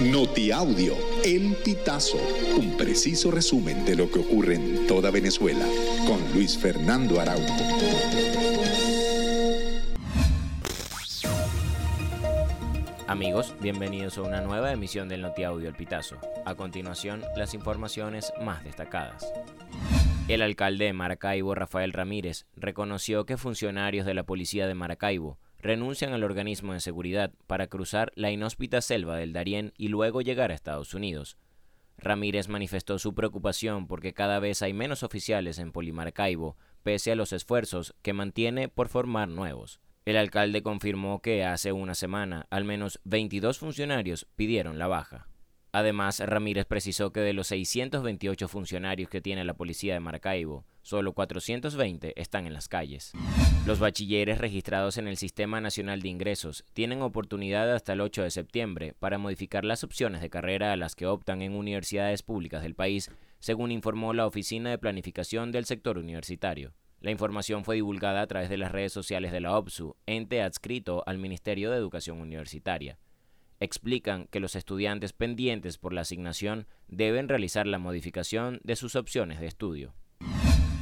Notiaudio, El Pitazo, un preciso resumen de lo que ocurre en toda Venezuela, con Luis Fernando Araújo. Amigos, bienvenidos a una nueva emisión del Notiaudio El Pitazo. A continuación, las informaciones más destacadas. El alcalde de Maracaibo, Rafael Ramírez, reconoció que funcionarios de la policía de Maracaibo renuncian al organismo de seguridad para cruzar la inhóspita selva del Darién y luego llegar a Estados Unidos. Ramírez manifestó su preocupación porque cada vez hay menos oficiales en Polimarcaibo, pese a los esfuerzos que mantiene por formar nuevos. El alcalde confirmó que hace una semana al menos 22 funcionarios pidieron la baja. Además, Ramírez precisó que de los 628 funcionarios que tiene la policía de Maracaibo, solo 420 están en las calles. Los bachilleres registrados en el Sistema Nacional de Ingresos tienen oportunidad hasta el 8 de septiembre para modificar las opciones de carrera a las que optan en universidades públicas del país, según informó la Oficina de Planificación del Sector Universitario. La información fue divulgada a través de las redes sociales de la OPSU, ente adscrito al Ministerio de Educación Universitaria explican que los estudiantes pendientes por la asignación deben realizar la modificación de sus opciones de estudio.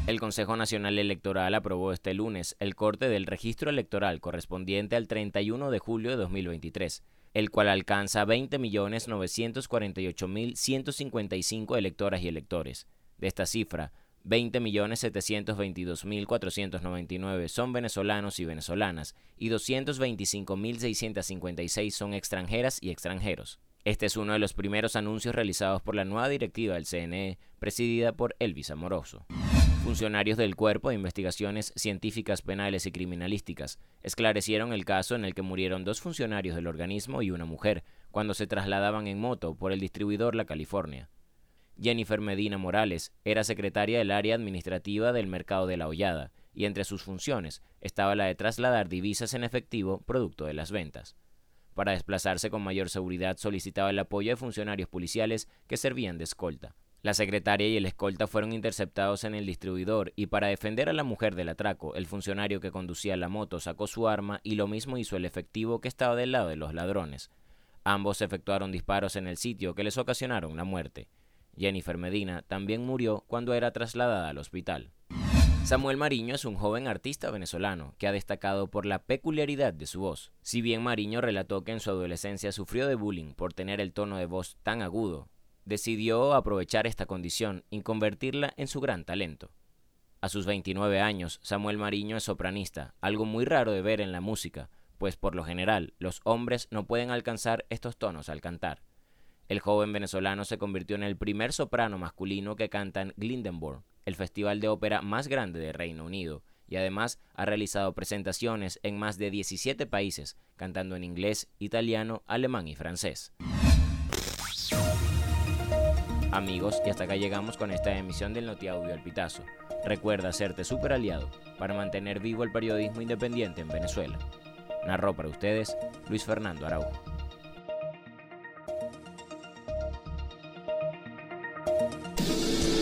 El Consejo Nacional Electoral aprobó este lunes el corte del registro electoral correspondiente al 31 de julio de 2023, el cual alcanza 20.948.155 electoras y electores. De esta cifra, 20.722.499 son venezolanos y venezolanas y 225.656 son extranjeras y extranjeros. Este es uno de los primeros anuncios realizados por la nueva directiva del CNE, presidida por Elvis Amoroso. Funcionarios del Cuerpo de Investigaciones Científicas Penales y Criminalísticas esclarecieron el caso en el que murieron dos funcionarios del organismo y una mujer cuando se trasladaban en moto por el distribuidor La California. Jennifer Medina Morales era secretaria del área administrativa del mercado de la Hollada, y entre sus funciones estaba la de trasladar divisas en efectivo producto de las ventas. Para desplazarse con mayor seguridad solicitaba el apoyo de funcionarios policiales que servían de escolta. La secretaria y el escolta fueron interceptados en el distribuidor y para defender a la mujer del atraco, el funcionario que conducía la moto sacó su arma y lo mismo hizo el efectivo que estaba del lado de los ladrones. Ambos efectuaron disparos en el sitio que les ocasionaron la muerte. Jennifer Medina también murió cuando era trasladada al hospital. Samuel Mariño es un joven artista venezolano que ha destacado por la peculiaridad de su voz. Si bien Mariño relató que en su adolescencia sufrió de bullying por tener el tono de voz tan agudo, decidió aprovechar esta condición y convertirla en su gran talento. A sus 29 años, Samuel Mariño es sopranista, algo muy raro de ver en la música, pues por lo general los hombres no pueden alcanzar estos tonos al cantar. El joven venezolano se convirtió en el primer soprano masculino que canta en Glyndebourne, el festival de ópera más grande de Reino Unido, y además ha realizado presentaciones en más de 17 países, cantando en inglés, italiano, alemán y francés. Amigos, y hasta acá llegamos con esta emisión del Notiaudio El Pitazo. Recuerda hacerte super aliado para mantener vivo el periodismo independiente en Venezuela. Narró para ustedes Luis Fernando Araujo.